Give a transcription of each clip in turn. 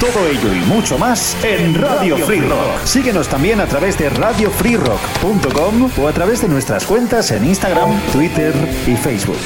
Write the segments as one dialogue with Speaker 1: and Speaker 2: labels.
Speaker 1: Todo ello y mucho más en Radio Free Rock. Síguenos también a través de radiofreerock.com o a través de nuestras cuentas en Instagram, Twitter y Facebook.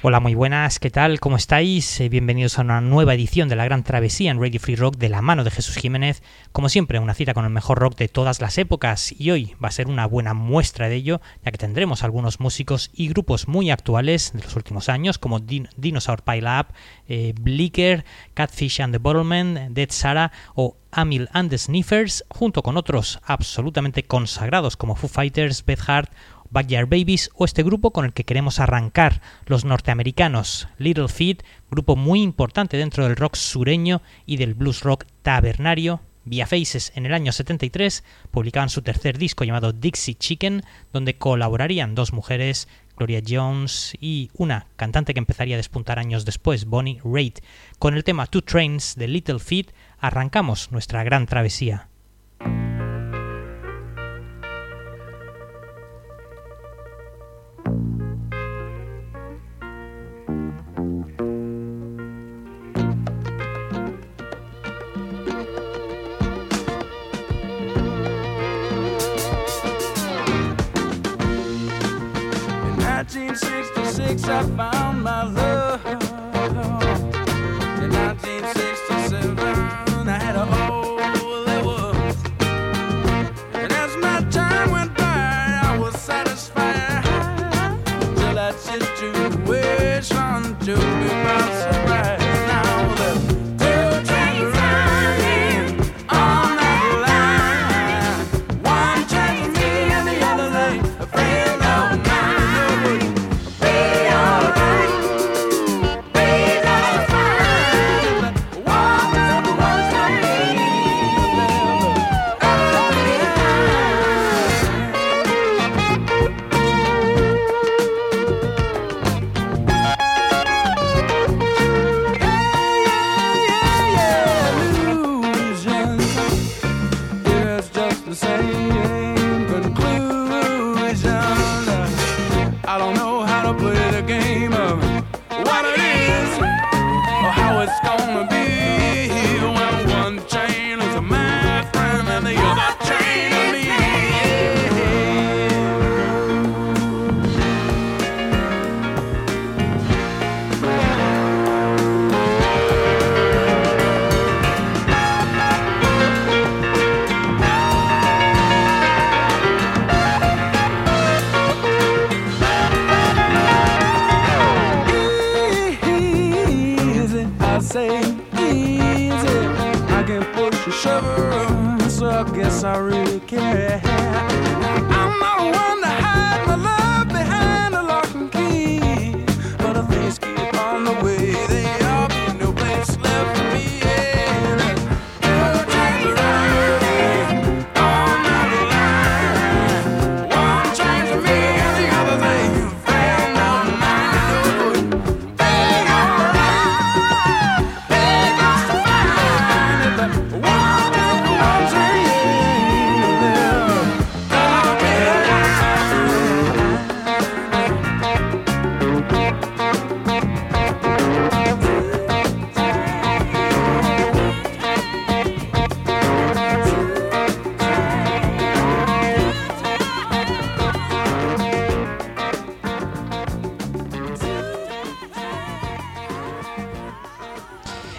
Speaker 2: Hola, muy buenas, ¿qué tal? ¿Cómo estáis? Eh, bienvenidos a una nueva edición de la Gran Travesía en Radio Free Rock de la mano de Jesús Jiménez. Como siempre, una cita con el mejor rock de todas las épocas y hoy va a ser una buena muestra de ello, ya que tendremos algunos músicos y grupos muy actuales de los últimos años, como Dinosaur Pile Up, eh, Blicker, Catfish and the Bottlemen, Dead Sarah o Amil and the Sniffers, junto con otros absolutamente consagrados como Foo Fighters, Beth Hart Backyard Babies o este grupo con el que queremos arrancar, los norteamericanos, Little Feet, grupo muy importante dentro del rock sureño y del blues rock tabernario. Via Faces en el año 73 publicaban su tercer disco llamado Dixie Chicken, donde colaborarían dos mujeres, Gloria Jones y una cantante que empezaría a despuntar años después, Bonnie Raitt. Con el tema Two Trains de Little Feet arrancamos nuestra gran travesía.
Speaker 3: 1966, I found my love.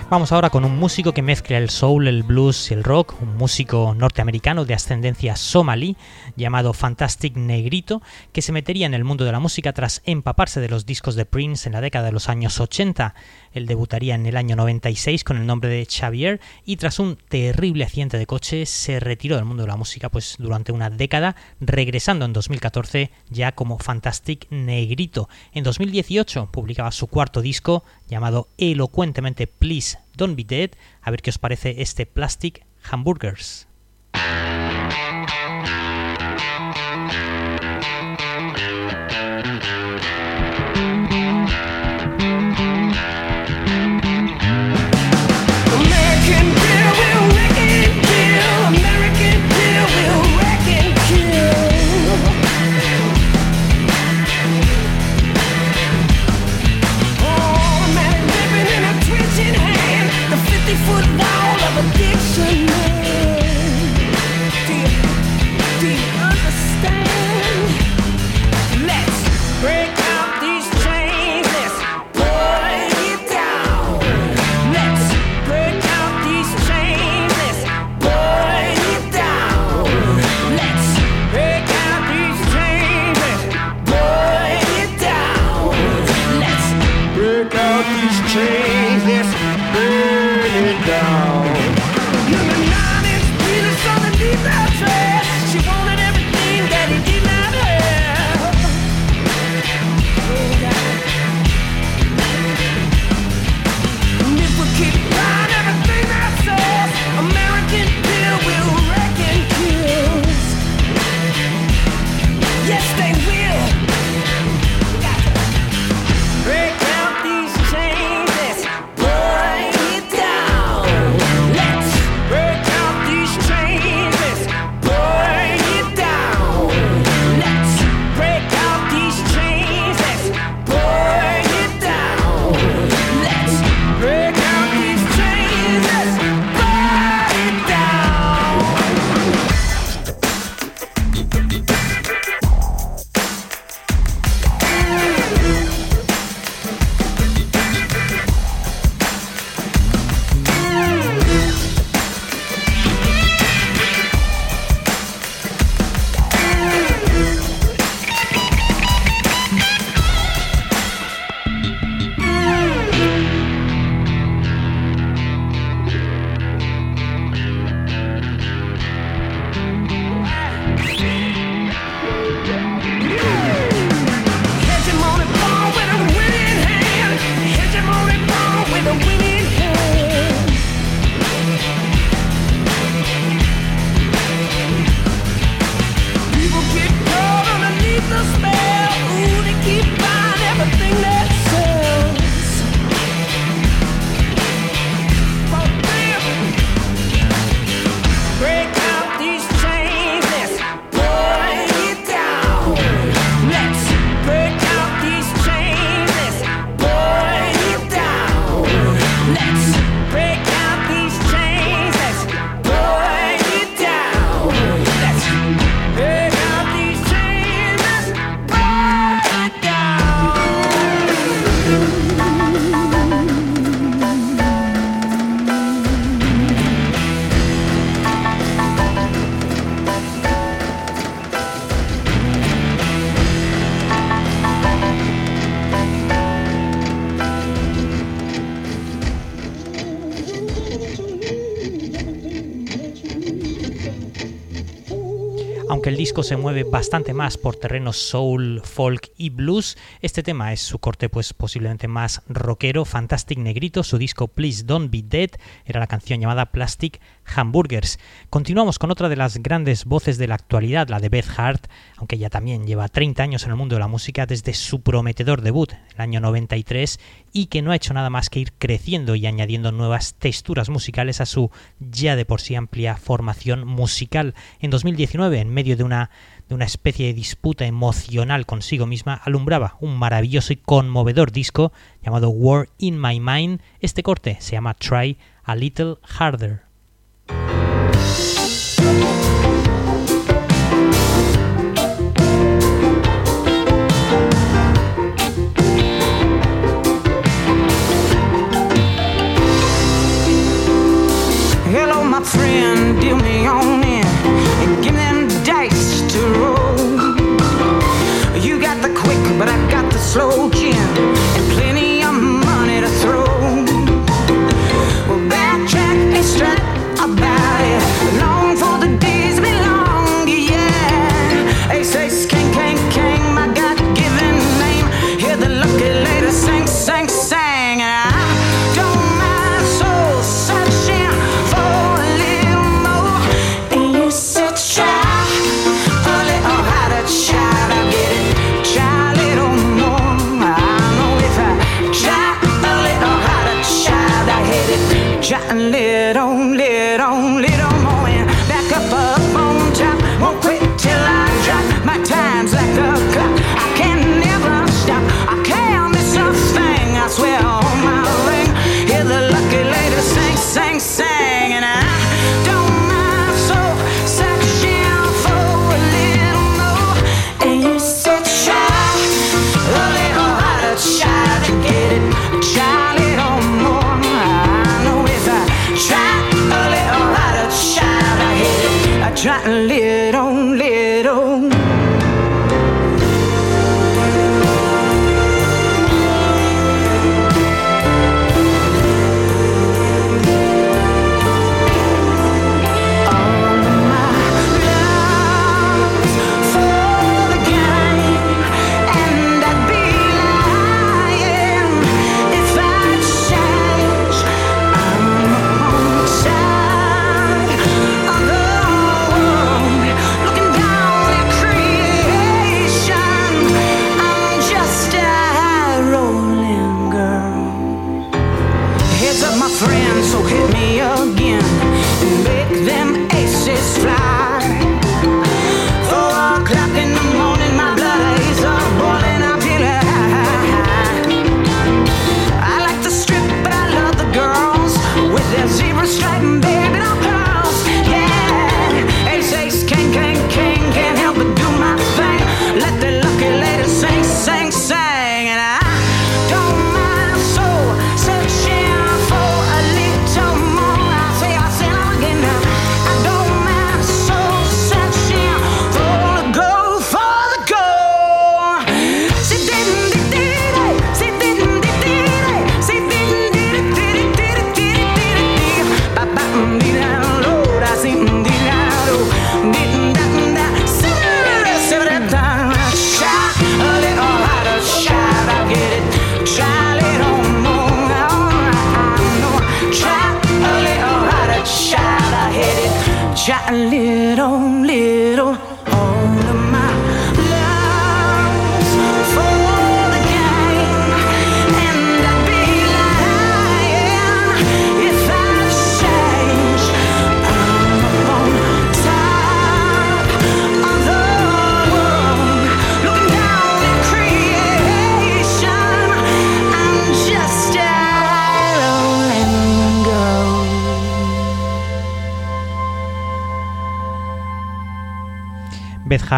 Speaker 2: Vamos ahora con un músico que mezcla el soul, el blues y el rock, un músico norteamericano de ascendencia somalí llamado Fantastic Negrito, que se metería en el mundo de la música tras empaparse de los discos de Prince en la década de los años 80. Él debutaría en el año 96 con el nombre de Xavier y tras un terrible accidente de coche se retiró del mundo de la música pues durante una década, regresando en 2014 ya como Fantastic Negrito. En 2018 publicaba su cuarto disco llamado elocuentemente Please Don't Be Dead. A ver qué os parece este Plastic Hamburgers. Se mueve bastante más por terrenos soul, folk y blues, este tema es su corte pues posiblemente más rockero, Fantastic Negrito, su disco Please Don't Be Dead era la canción llamada Plastic Hamburgers. Continuamos con otra de las grandes voces de la actualidad, la de Beth Hart, aunque ella también lleva 30 años en el mundo de la música desde su prometedor debut, el año 93, y que no ha hecho nada más que ir creciendo y añadiendo nuevas texturas musicales a su ya de por sí amplia formación musical. En 2019, en medio de una, de una especie de disputa emocional consigo misma, alumbraba un maravilloso y conmovedor disco llamado War in My Mind. Este corte se llama Try a Little Harder.
Speaker 4: Deal me on in and give them dice to roll. You got the quick, but I got the slow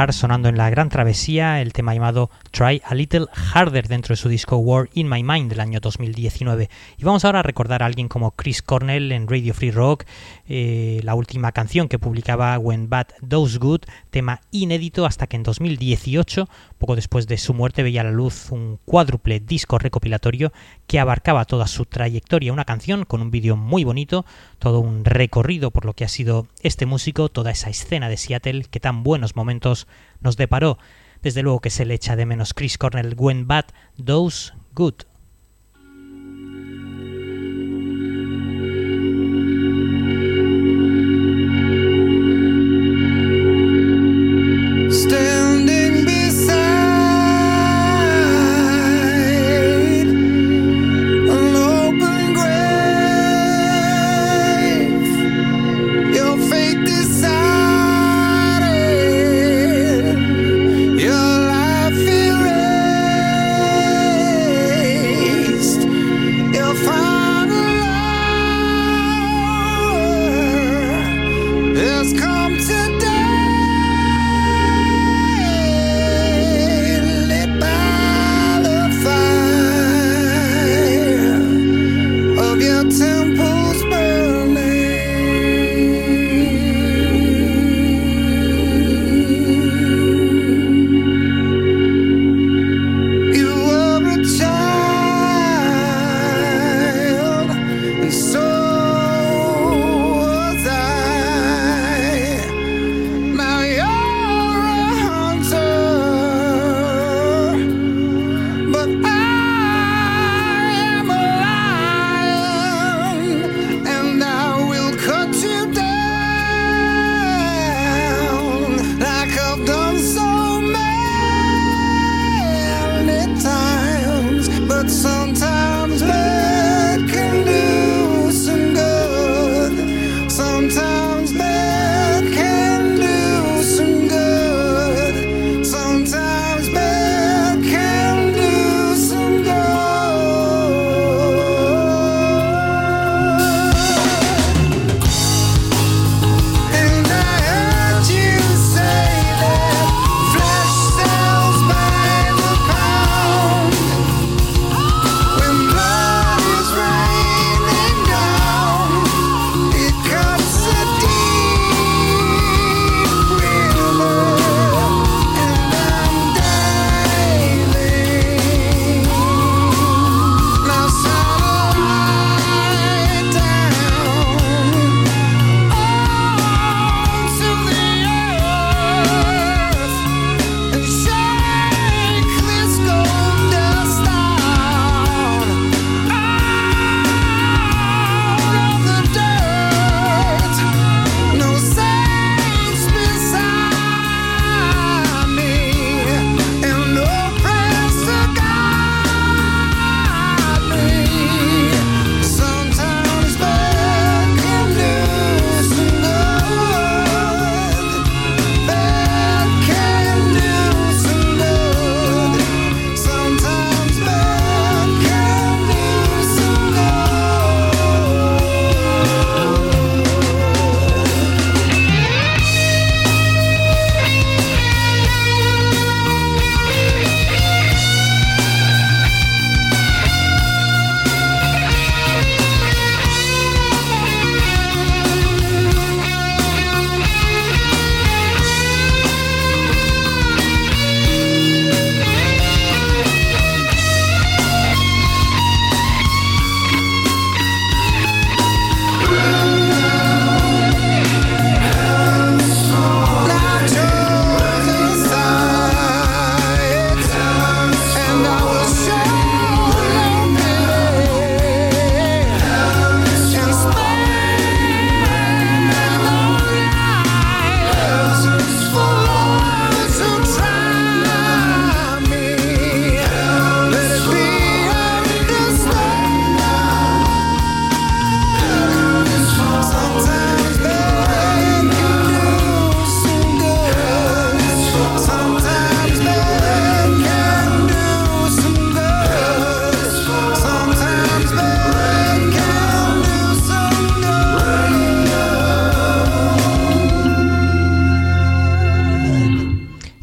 Speaker 2: Sonando en la gran travesía el tema llamado Try a Little Harder dentro de su disco War in My Mind del año 2019. Y vamos ahora a recordar a alguien como Chris Cornell en Radio Free Rock, eh, la última canción que publicaba When Bad Does Good, tema inédito hasta que en 2018, poco después de su muerte, veía a la luz un cuádruple disco recopilatorio que abarcaba toda su trayectoria, una canción con un vídeo muy bonito, todo un recorrido por lo que ha sido este músico, toda esa escena de Seattle que tan buenos momentos nos deparó. Desde luego que se le echa de menos Chris Cornell When Bad Does Good.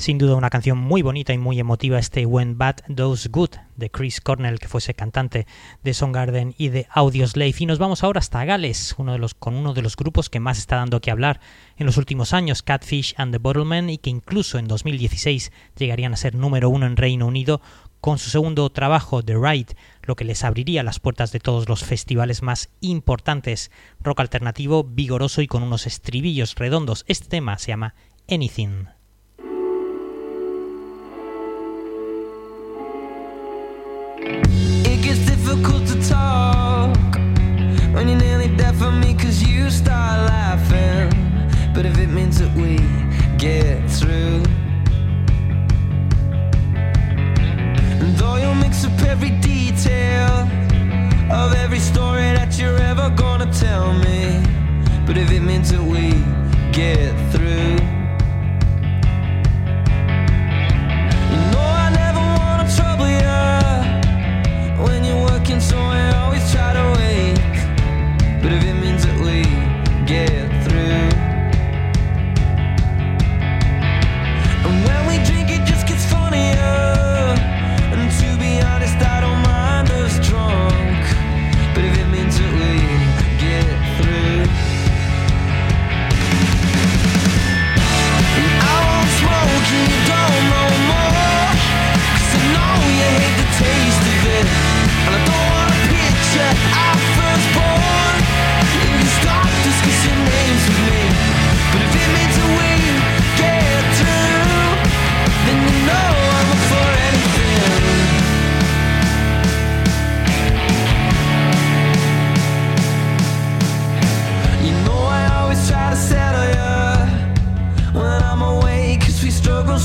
Speaker 2: Sin duda una canción muy bonita y muy emotiva este When Bad Does Good de Chris Cornell, que fuese cantante de Soundgarden y de Audioslave. Y nos vamos ahora hasta Gales, uno de los, con uno de los grupos que más está dando que hablar en los últimos años, Catfish and the Bottlemen, y que incluso en 2016 llegarían a ser número uno en Reino Unido con su segundo trabajo, The Ride, lo que les abriría las puertas de todos los festivales más importantes. Rock alternativo, vigoroso y con unos estribillos redondos. Este tema se llama Anything.
Speaker 5: Difficult to talk when you're nearly deaf for me cause you start laughing. But if it means that we get through, and though you'll mix up every detail of every story that you're ever gonna tell me, but if it means that we get through. Working, so I always try to wait. But if it means that we get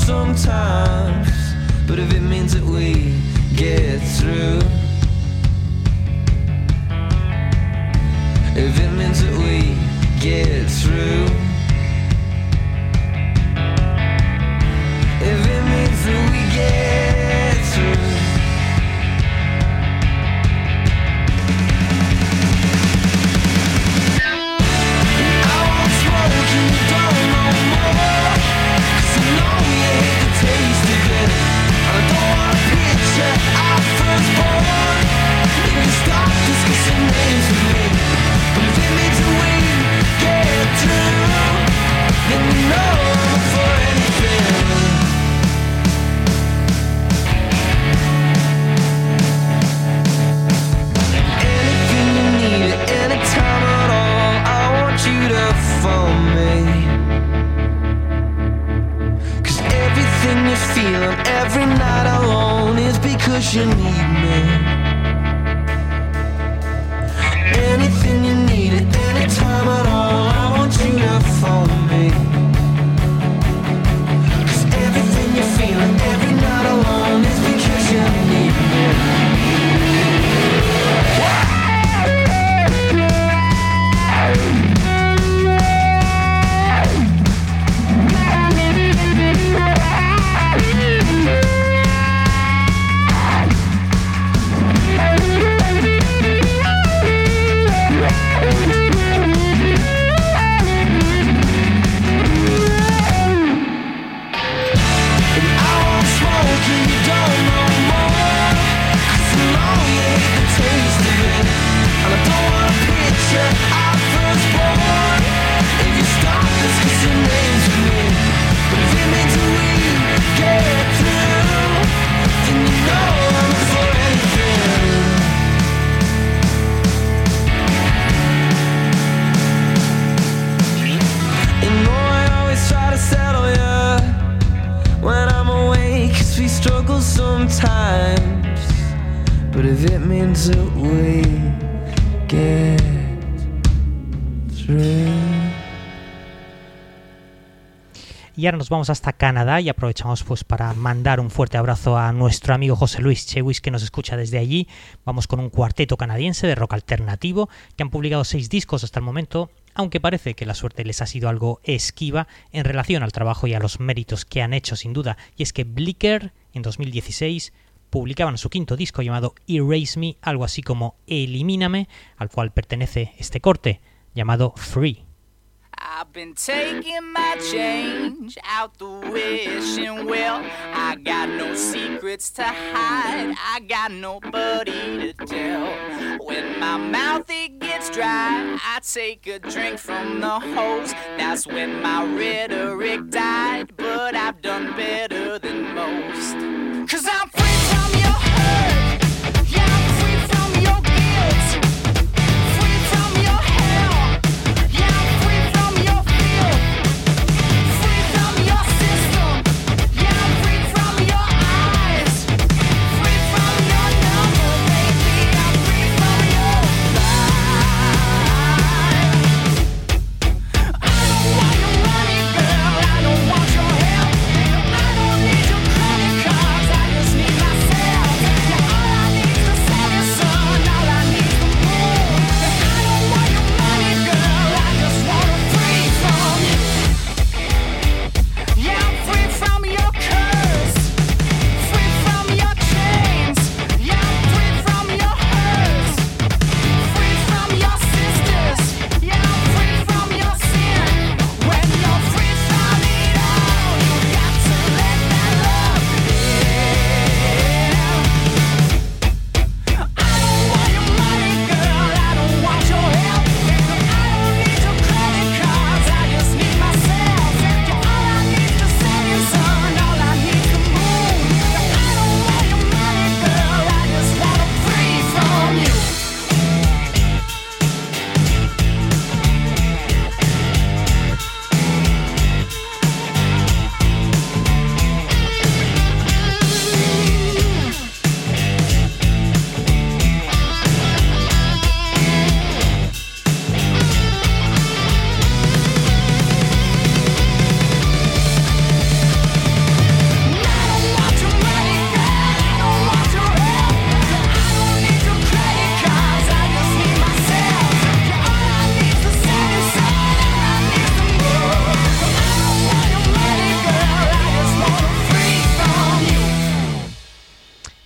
Speaker 5: sometimes. But if it means that we get through, if it means that we get through, is because you need me.
Speaker 2: Y ahora nos vamos hasta Canadá y aprovechamos pues para mandar un fuerte abrazo a nuestro amigo José Luis Chewis que nos escucha desde allí. Vamos con un cuarteto canadiense de rock alternativo que han publicado seis discos hasta el momento, aunque parece que la suerte les ha sido algo esquiva en relación al trabajo y a los méritos que han hecho sin duda. Y es que Blicker en 2016 publicaban su quinto disco llamado Erase Me, algo así como Elimíname, al cual pertenece este corte llamado Free.
Speaker 6: I've been taking my change out the wishing well. I got no secrets to hide, I got nobody to tell. When my mouth it gets dry, I take a drink from the hose. That's when my rhetoric died, but I've done better than most. Cause I'm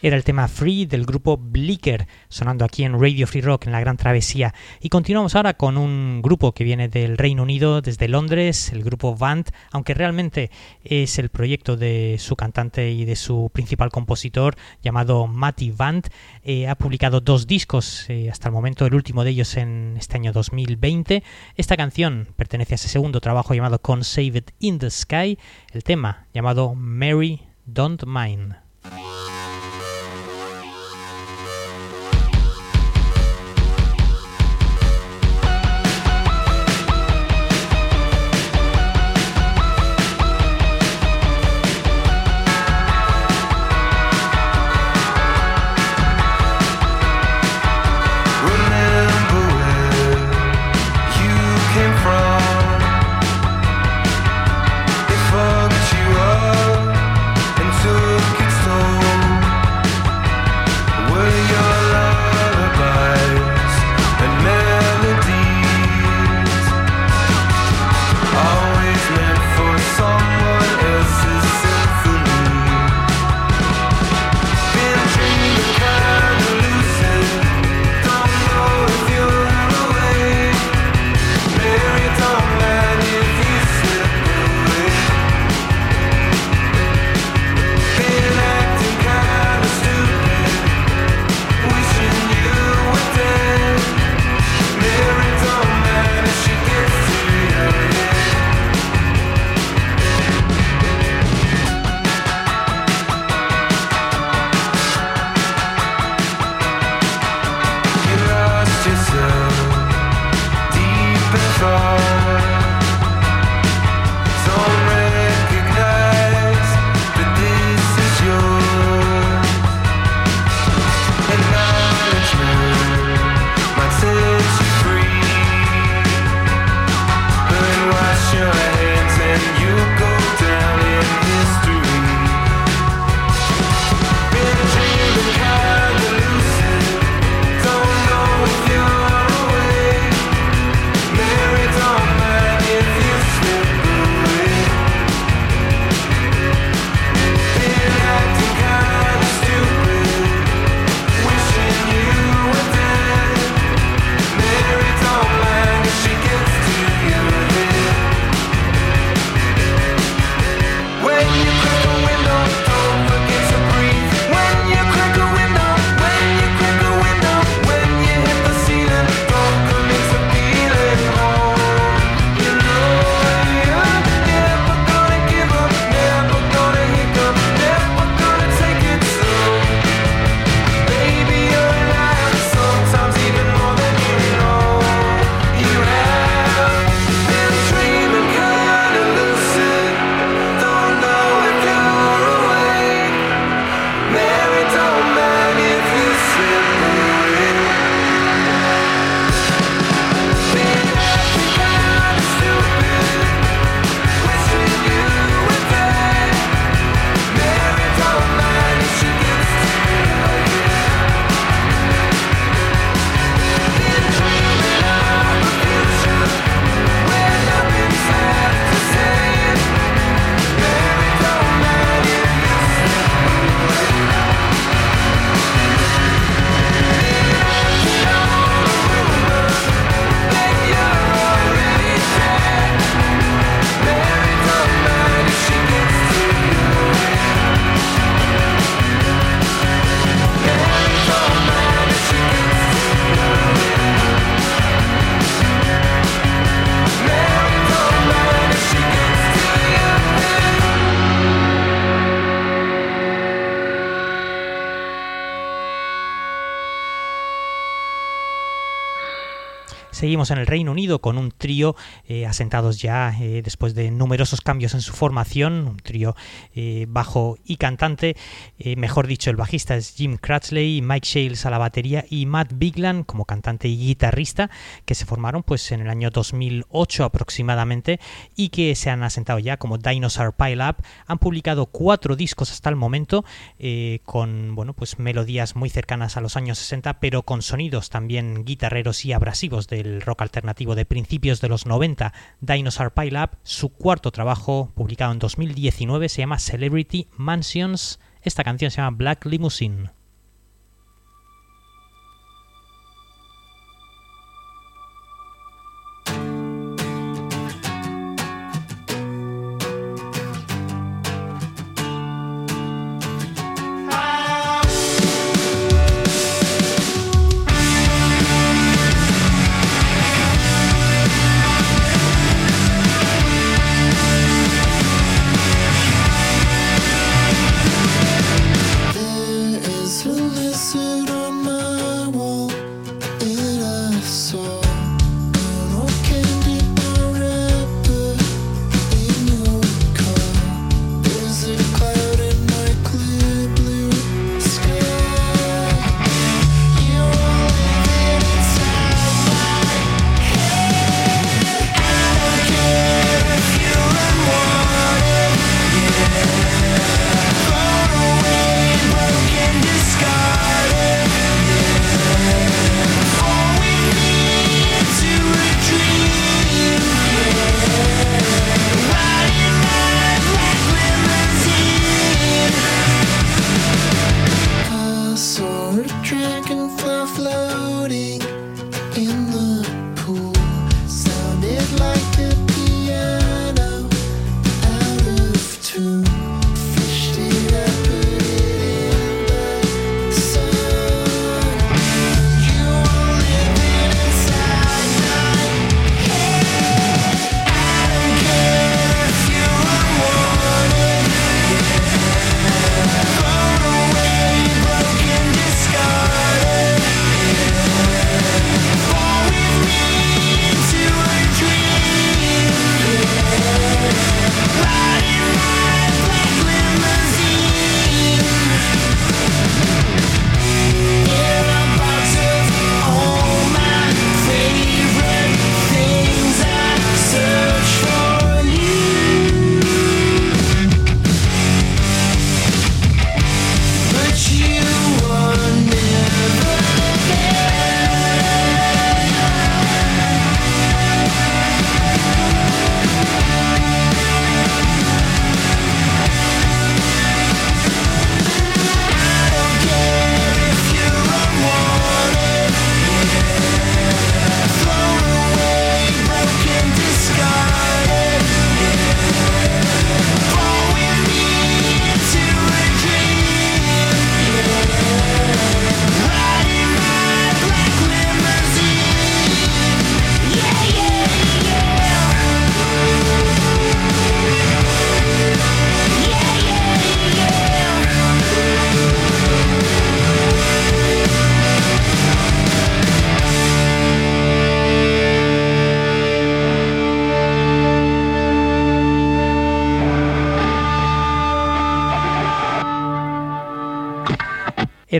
Speaker 2: Era el tema Free del grupo Blicker, sonando aquí en Radio Free Rock en la Gran Travesía. Y continuamos ahora con un grupo que viene del Reino Unido, desde Londres, el grupo Vant, aunque realmente es el proyecto de su cantante y de su principal compositor llamado Matty Vant. Eh, ha publicado dos discos eh, hasta el momento, el último de ellos en este año 2020. Esta canción pertenece a ese segundo trabajo llamado Con Save It in the Sky, el tema llamado Mary Don't Mind. En el Reino Unido con un trío eh, asentados ya eh, después de numerosos cambios en su formación, un trío eh, bajo y cantante, mejor dicho, el bajista es Jim Cratchley, Mike Shales a la batería y Matt Biglan como cantante y guitarrista, que se formaron pues en el año 2008 aproximadamente y que se han asentado ya como Dinosaur Pile Up. Han publicado cuatro discos hasta el momento con bueno pues melodías muy cercanas a los años 60, pero con sonidos también guitarreros y abrasivos del rock alternativo de principios de los 90, Dinosaur Pile Up. Su cuarto trabajo, publicado en 2019, se llama Celebrity Mansions. Esta canción se llama Black Limousine.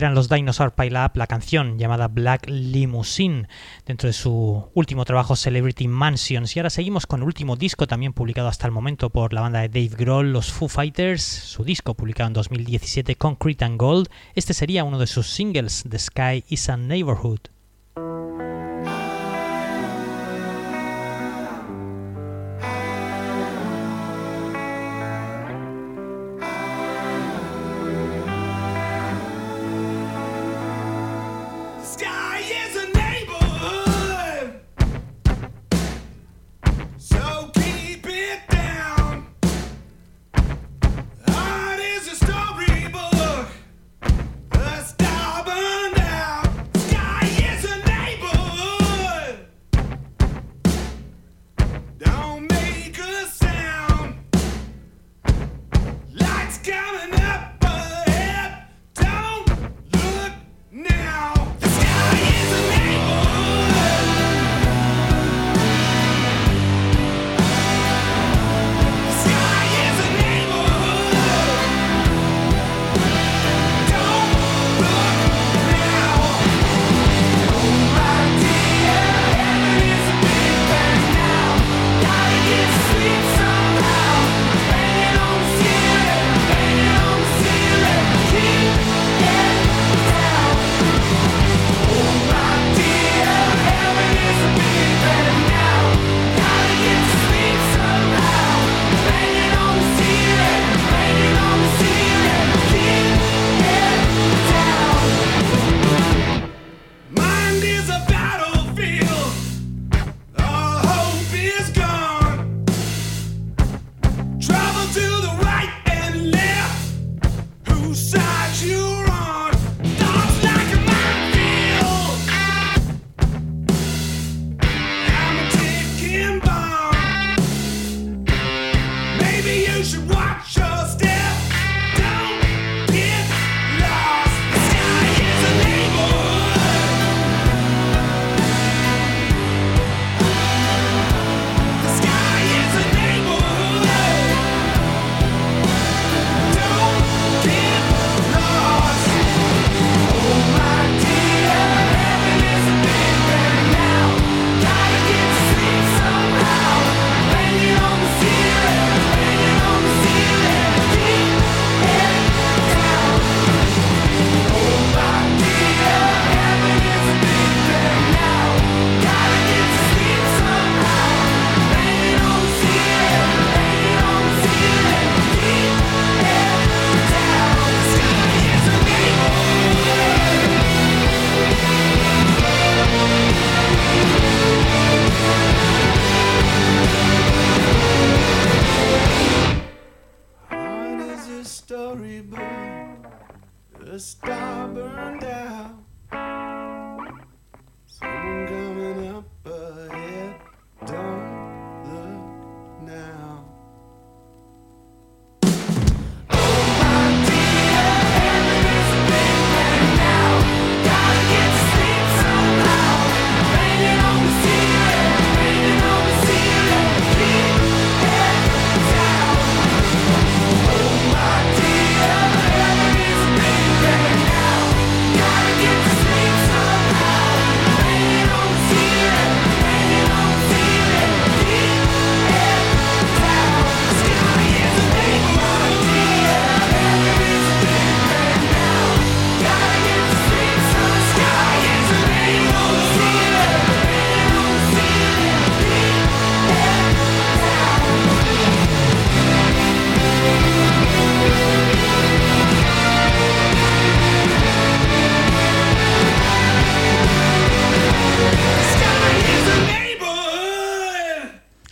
Speaker 2: Eran los Dinosaur Up, la canción llamada Black Limousine, dentro de su último trabajo Celebrity Mansions. Y ahora seguimos con el último disco también publicado hasta el momento por la banda de Dave Grohl, los Foo Fighters, su disco publicado en 2017, Concrete and Gold. Este sería uno de sus singles, The Sky is a Neighborhood.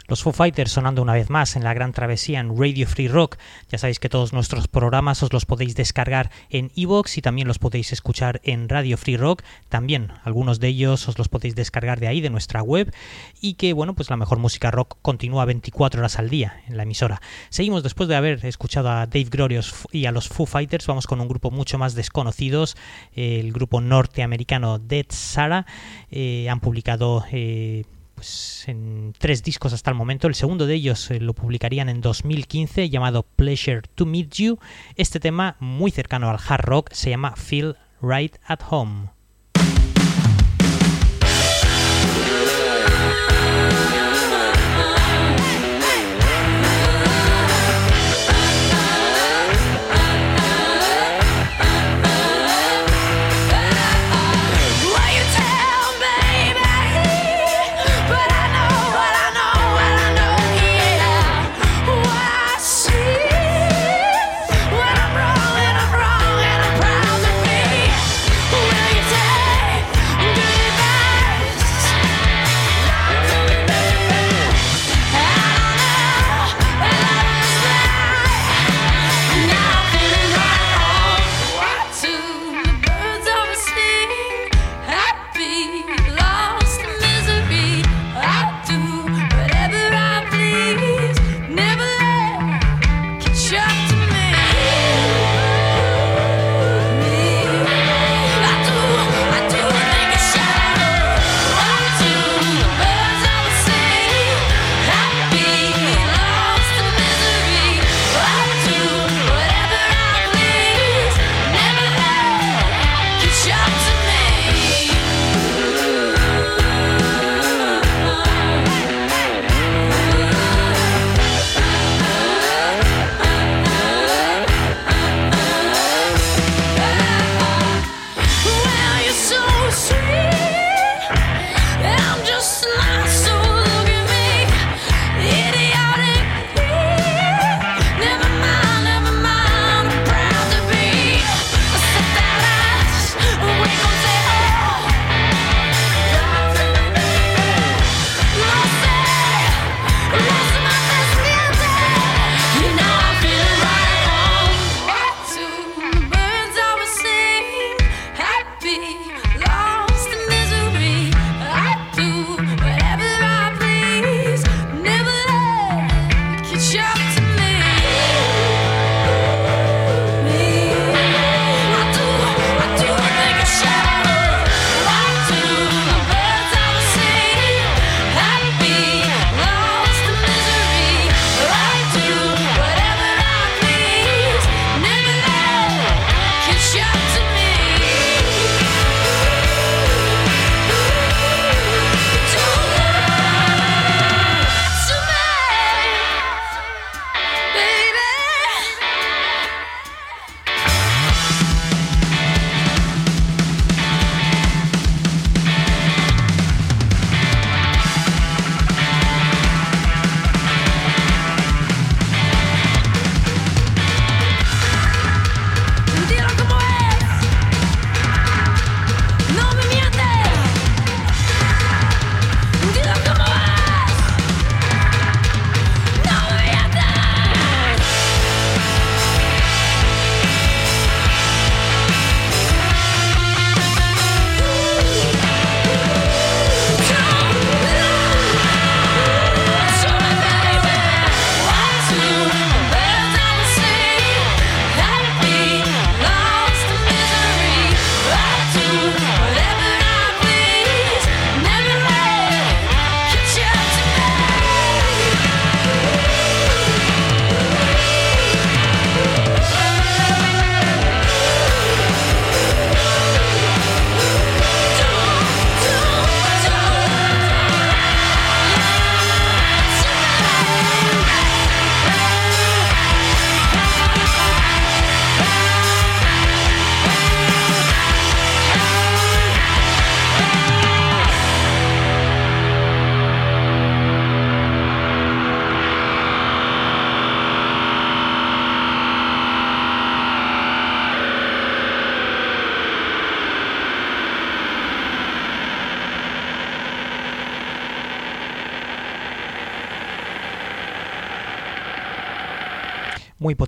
Speaker 2: Los Foo Fighters sonando una vez más en la gran travesía en Radio Free Rock. Ya sabéis que todos nuestros programas os los podéis descargar en iVoox y también los podéis escuchar en Radio Free Rock. También algunos de ellos os los podéis descargar de ahí, de nuestra web. Y que, bueno, pues la mejor música rock continúa 24 horas al día en la emisora. Seguimos después de haber escuchado a Dave Glorious y a los Foo Fighters. Vamos con un grupo mucho más desconocidos, el grupo norteamericano Dead Sara. Eh, han publicado... Eh, pues, en tres discos hasta el momento. El segundo de ellos eh, lo publicarían en 2015 llamado Pleasure to Meet You. Este tema muy cercano al hard rock se llama Feel Right at Home.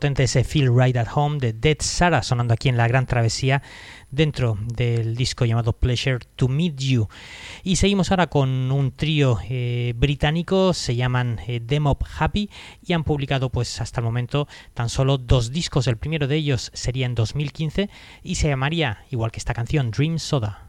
Speaker 5: Ese Feel Right at Home de Dead Sarah sonando aquí en la Gran Travesía dentro del disco llamado Pleasure to Meet You. Y seguimos ahora con un trío eh, británico, se llaman eh, Demop Happy y han publicado pues hasta el momento tan solo dos discos. El primero de ellos sería en 2015 y se llamaría, igual que esta canción, Dream Soda.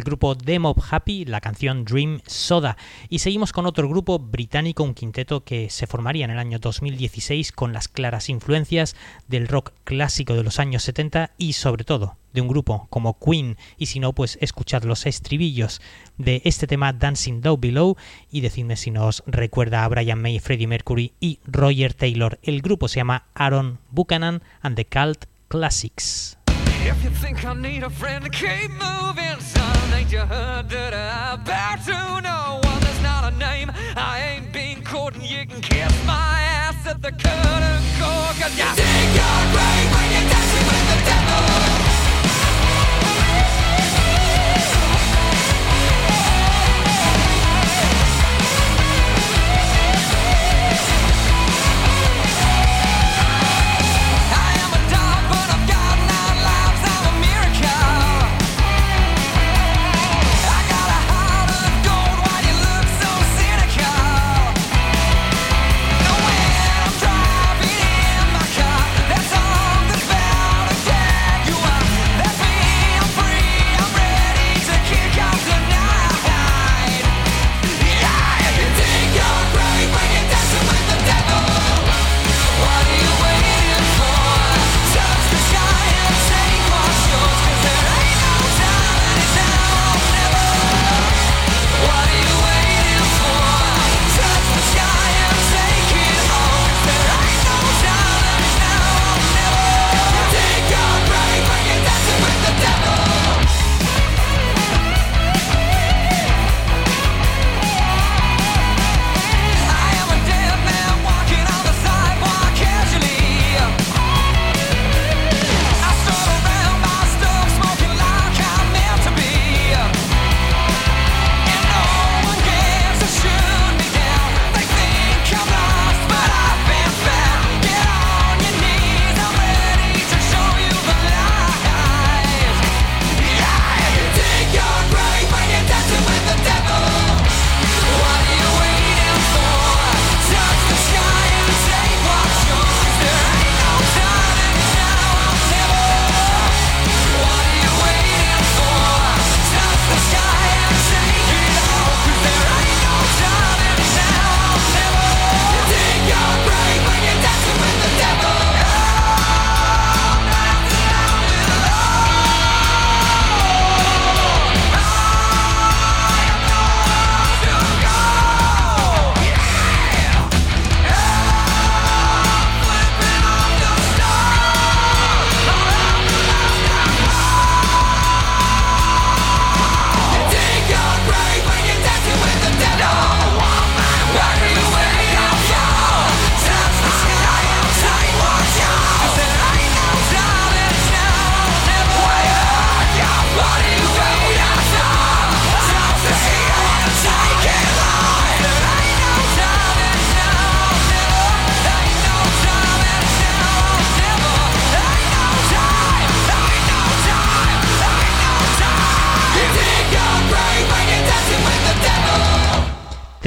Speaker 5: El grupo Demo Happy, la canción Dream Soda. Y seguimos con otro grupo británico, un quinteto que se formaría en el año 2016 con las claras influencias del rock clásico de los años 70 y sobre todo de un grupo como Queen. Y si no, pues escuchad los estribillos de este tema Dancing Down Below y decidme si nos recuerda a Brian May, Freddie Mercury y Roger Taylor. El grupo se llama Aaron Buchanan and the Cult Classics.
Speaker 7: If you think I need a friend to keep moving, son, ain't you heard that I'm about to know one that's not a name? I ain't been caught and you can kiss my ass at the curtain call, cause you dig your grave when you're dancing with the devil.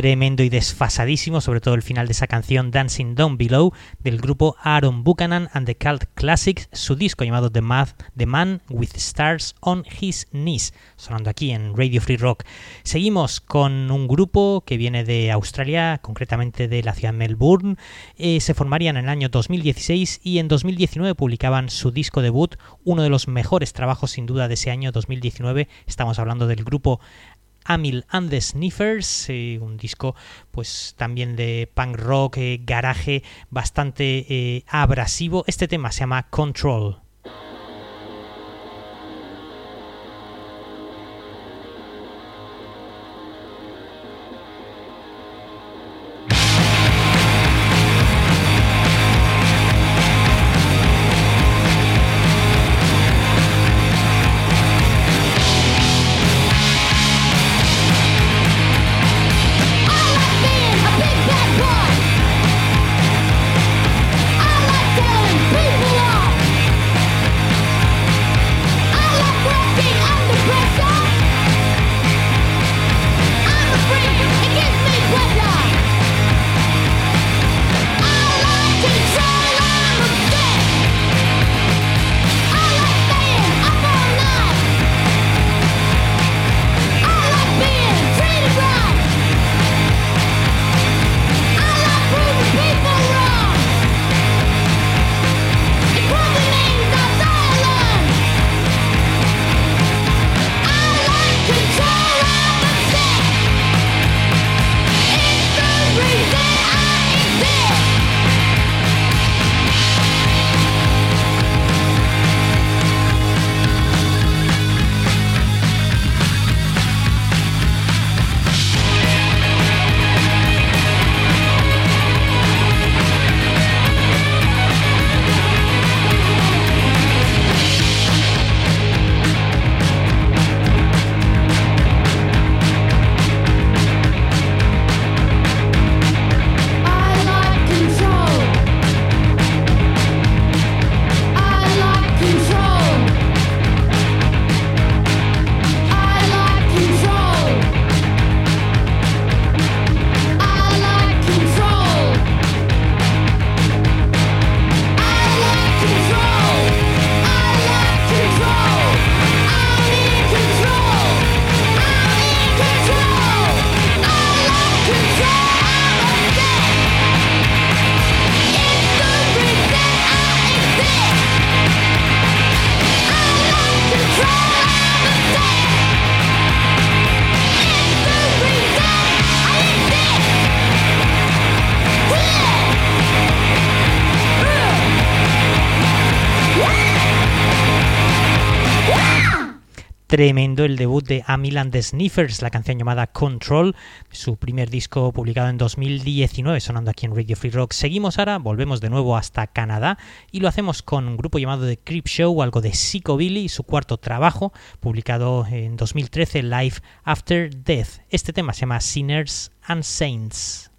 Speaker 2: Tremendo y desfasadísimo, sobre todo el final de esa canción Dancing Down Below del grupo Aaron Buchanan and the Cult Classics, su disco llamado The, Math, the Man with Stars on His Knees, sonando aquí en Radio Free Rock. Seguimos con un grupo que viene de Australia, concretamente de la ciudad de Melbourne. Eh, se formarían en el año 2016 y en 2019 publicaban su disco debut, uno de los mejores trabajos sin duda de ese año 2019. Estamos hablando del grupo Amil and the Sniffers, eh, un disco pues también de punk rock, eh, garaje, bastante eh, abrasivo. Este tema se llama Control. Tremendo el debut de Amil and the Sniffers, la canción llamada Control, su primer disco publicado en 2019, sonando aquí en Radio Free Rock. Seguimos ahora, volvemos de nuevo hasta Canadá y lo hacemos con un grupo llamado The Creep Show, algo de Psychobilly, su cuarto trabajo, publicado en 2013, Life After Death. Este tema se llama Sinners and Saints.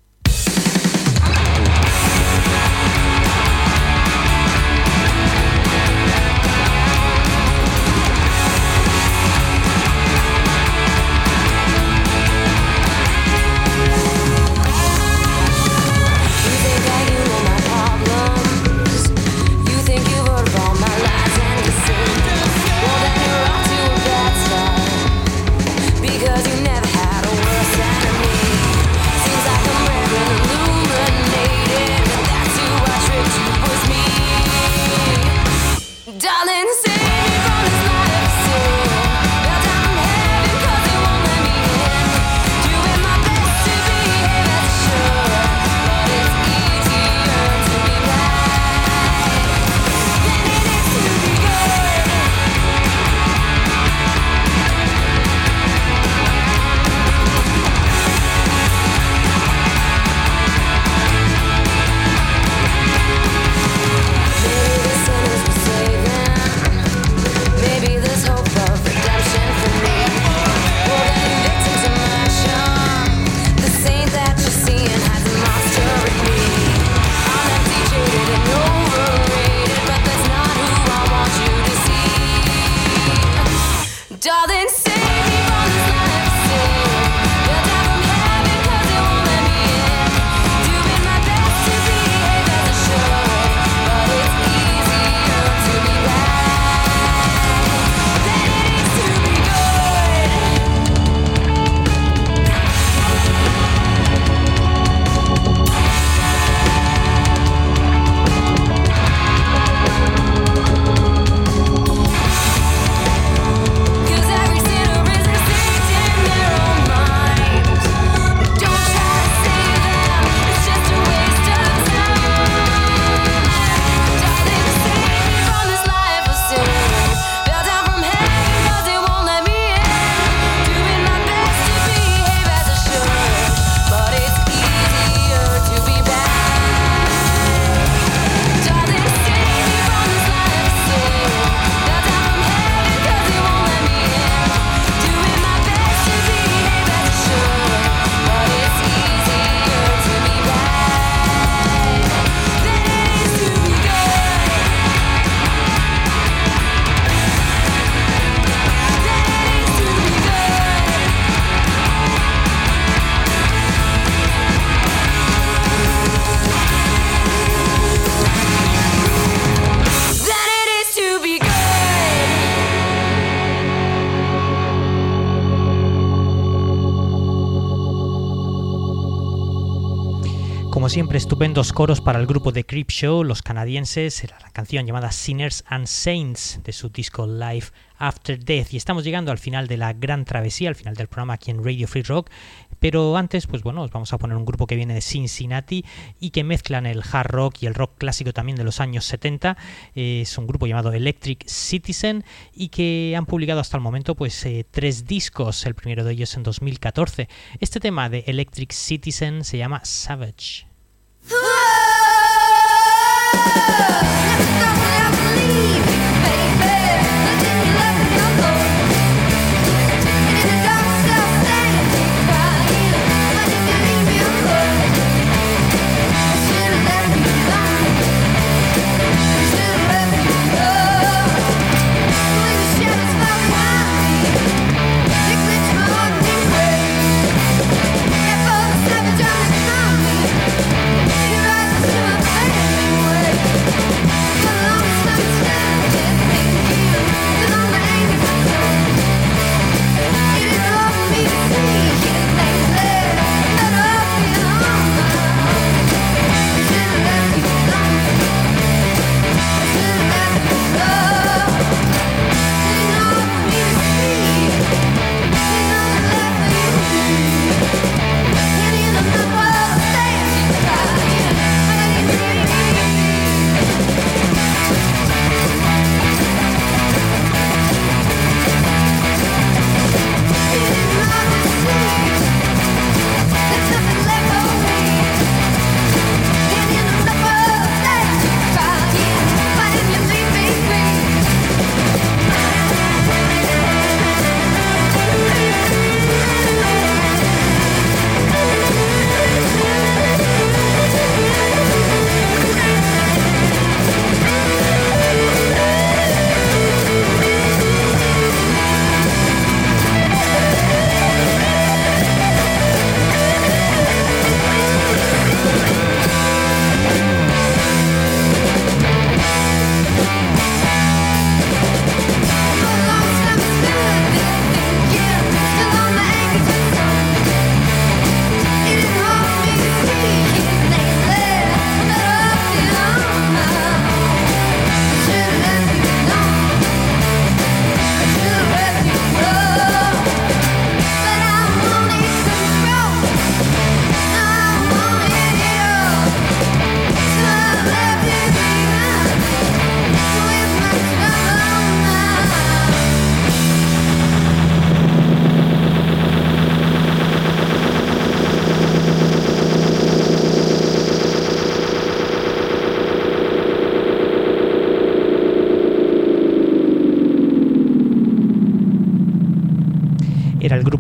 Speaker 2: Siempre, estupendos coros para el grupo de Creep Show, los canadienses, la canción llamada Sinners and Saints de su disco Life After Death. Y estamos llegando al final de la gran travesía, al final del programa aquí en Radio Free Rock. Pero antes, pues bueno, os vamos a poner un grupo que viene de Cincinnati y que mezclan el hard rock y el rock clásico también de los años 70. Es un grupo llamado Electric Citizen y que han publicado hasta el momento pues eh, tres discos, el primero de ellos en 2014. Este tema de Electric Citizen se llama Savage. Era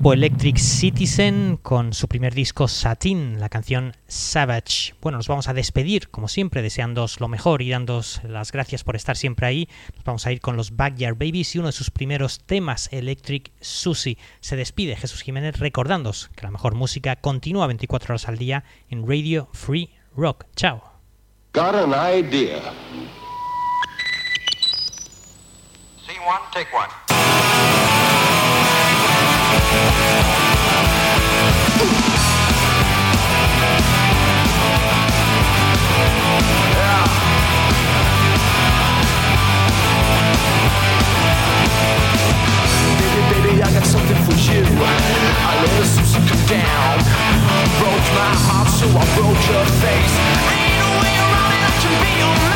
Speaker 2: grupo Electric Citizen con su primer disco Satin, la canción Savage. Bueno, nos vamos a despedir, como siempre, deseándoos lo mejor y dándos las gracias por estar siempre ahí. Nos vamos a ir con los Backyard Babies y uno de sus primeros temas, Electric Susie. Se despide Jesús Jiménez recordándos que la mejor música continúa 24 horas al día en Radio Free Rock. Chao.
Speaker 8: Got an idea.
Speaker 9: Scene one, take one.
Speaker 5: Broke my heart, so I broke your face. Ain't no way around it, I can be your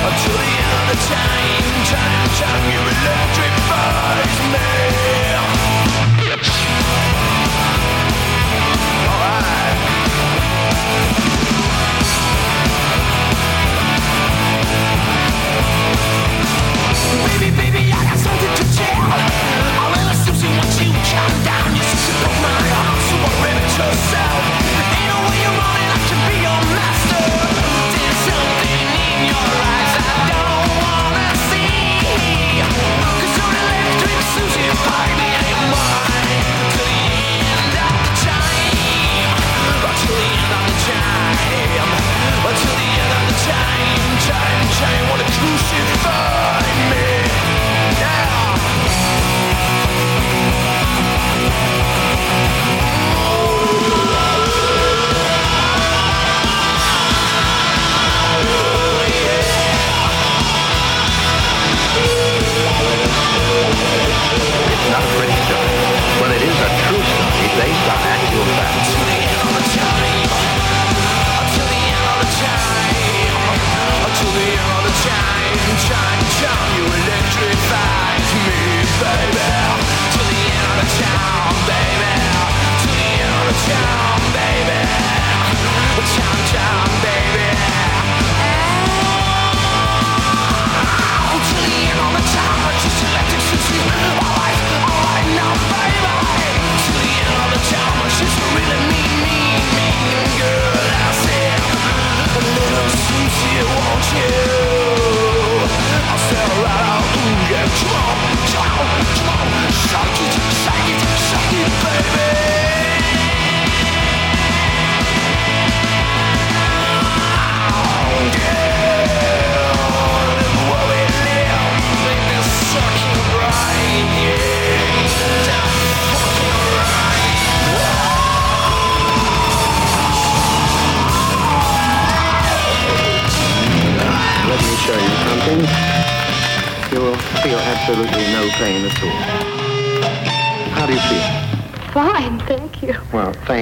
Speaker 5: Until the end of time Time, time, you electrifies me Alright Baby, baby,
Speaker 10: I got something to tell. You down. You break
Speaker 11: my heart, so
Speaker 10: I yourself.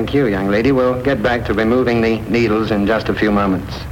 Speaker 10: Thank you, young lady. We'll get back to removing the needles in just a few moments.